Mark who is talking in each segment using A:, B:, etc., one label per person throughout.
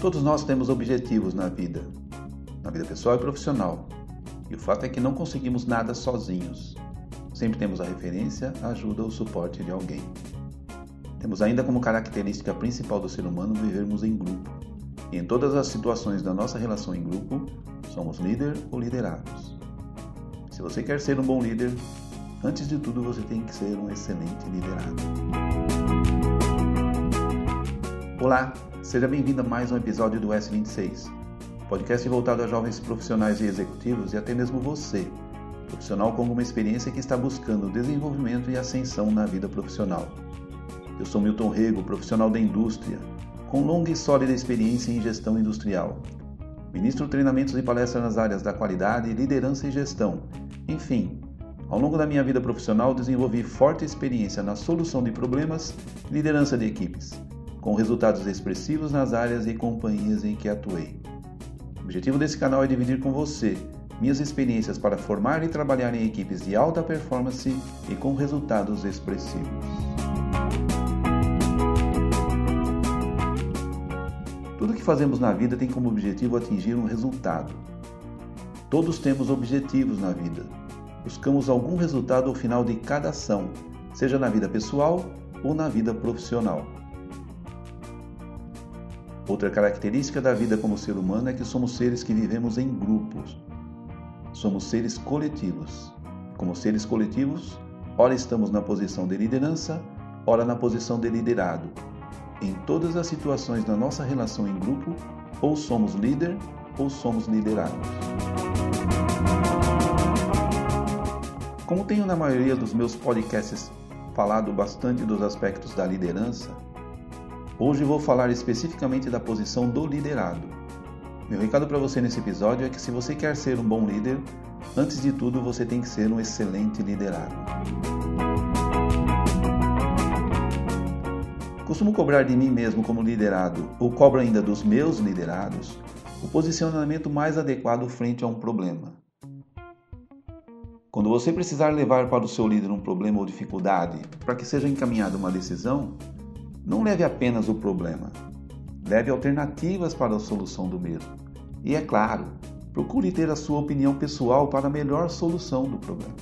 A: Todos nós temos objetivos na vida, na vida pessoal e profissional. E o fato é que não conseguimos nada sozinhos. Sempre temos a referência, a ajuda ou suporte de alguém. Temos ainda como característica principal do ser humano vivermos em grupo. E em todas as situações da nossa relação em grupo, somos líder ou liderados. Se você quer ser um bom líder, antes de tudo você tem que ser um excelente liderado. Olá, seja bem-vindo a mais um episódio do S26, podcast voltado a jovens profissionais e executivos e até mesmo você, profissional com uma experiência que está buscando desenvolvimento e ascensão na vida profissional. Eu sou Milton Rego, profissional da indústria, com longa e sólida experiência em gestão industrial. Ministro treinamentos e palestras nas áreas da qualidade, liderança e gestão. Enfim, ao longo da minha vida profissional desenvolvi forte experiência na solução de problemas e liderança de equipes, com resultados expressivos nas áreas e companhias em que atuei. O objetivo desse canal é dividir com você minhas experiências para formar e trabalhar em equipes de alta performance e com resultados expressivos. Tudo que fazemos na vida tem como objetivo atingir um resultado. Todos temos objetivos na vida. Buscamos algum resultado ao final de cada ação, seja na vida pessoal ou na vida profissional. Outra característica da vida como ser humano é que somos seres que vivemos em grupos. Somos seres coletivos. Como seres coletivos, ora estamos na posição de liderança, ora na posição de liderado, em todas as situações da nossa relação em grupo, ou somos líder ou somos liderados. Como tenho na maioria dos meus podcasts falado bastante dos aspectos da liderança, hoje vou falar especificamente da posição do liderado. Meu recado para você nesse episódio é que se você quer ser um bom líder, antes de tudo você tem que ser um excelente liderado. Costumo cobrar de mim mesmo como liderado, ou cobro ainda dos meus liderados, o posicionamento mais adequado frente a um problema. Você precisar levar para o seu líder um problema ou dificuldade para que seja encaminhada uma decisão, não leve apenas o problema, leve alternativas para a solução do mesmo. E é claro, procure ter a sua opinião pessoal para a melhor solução do problema.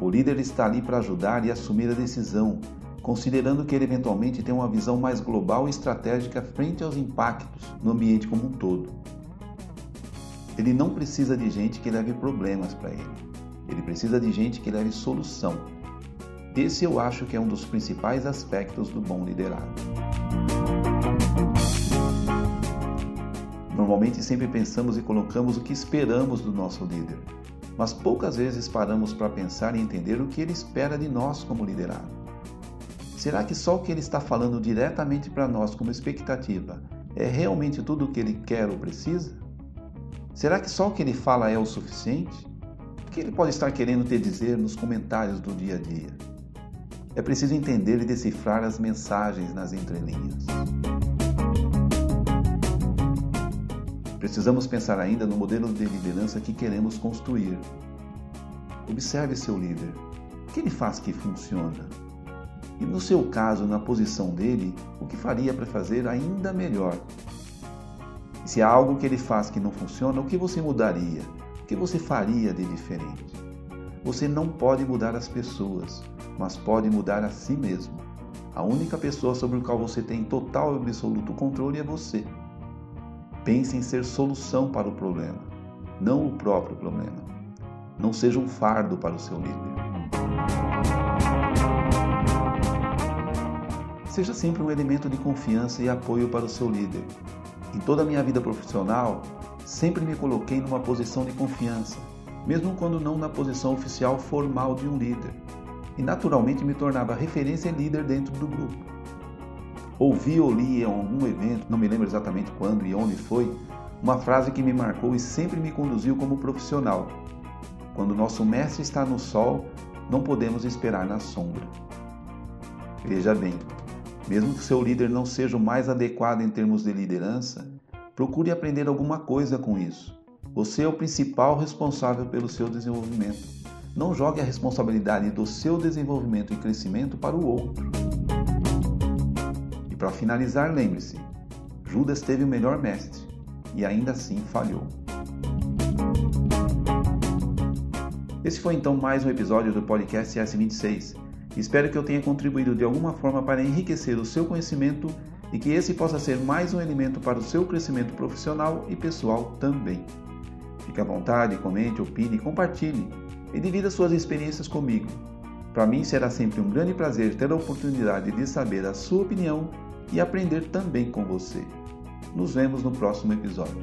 A: O líder está ali para ajudar e assumir a decisão considerando que ele eventualmente tem uma visão mais global e estratégica frente aos impactos no ambiente como um todo. Ele não precisa de gente que leve problemas para ele. Ele precisa de gente que leve solução. Esse eu acho que é um dos principais aspectos do bom liderado. Normalmente sempre pensamos e colocamos o que esperamos do nosso líder, mas poucas vezes paramos para pensar e entender o que ele espera de nós como liderado. Será que só o que ele está falando diretamente para nós como expectativa é realmente tudo o que ele quer ou precisa? Será que só o que ele fala é o suficiente? O que ele pode estar querendo te dizer nos comentários do dia a dia? É preciso entender e decifrar as mensagens nas entrelinhas. Precisamos pensar ainda no modelo de liderança que queremos construir. Observe seu líder. O que ele faz que funciona? E no seu caso, na posição dele, o que faria para fazer ainda melhor? Se há algo que ele faz que não funciona, o que você mudaria? O que você faria de diferente? Você não pode mudar as pessoas, mas pode mudar a si mesmo. A única pessoa sobre a qual você tem total e absoluto controle é você. Pense em ser solução para o problema, não o próprio problema. Não seja um fardo para o seu líder. Seja sempre um elemento de confiança e apoio para o seu líder. Em toda a minha vida profissional, sempre me coloquei numa posição de confiança, mesmo quando não na posição oficial formal de um líder, e naturalmente me tornava referência e líder dentro do grupo. Ouvi ou li em algum evento, não me lembro exatamente quando e onde foi, uma frase que me marcou e sempre me conduziu como profissional. Quando nosso mestre está no sol, não podemos esperar na sombra. Veja bem, mesmo que seu líder não seja o mais adequado em termos de liderança, procure aprender alguma coisa com isso. Você é o principal responsável pelo seu desenvolvimento. Não jogue a responsabilidade do seu desenvolvimento e crescimento para o outro. E para finalizar, lembre-se: Judas teve o melhor mestre e ainda assim falhou. Esse foi então mais um episódio do podcast S26. Espero que eu tenha contribuído de alguma forma para enriquecer o seu conhecimento e que esse possa ser mais um elemento para o seu crescimento profissional e pessoal também. Fique à vontade, comente, opine, compartilhe e divida suas experiências comigo. Para mim será sempre um grande prazer ter a oportunidade de saber a sua opinião e aprender também com você. Nos vemos no próximo episódio.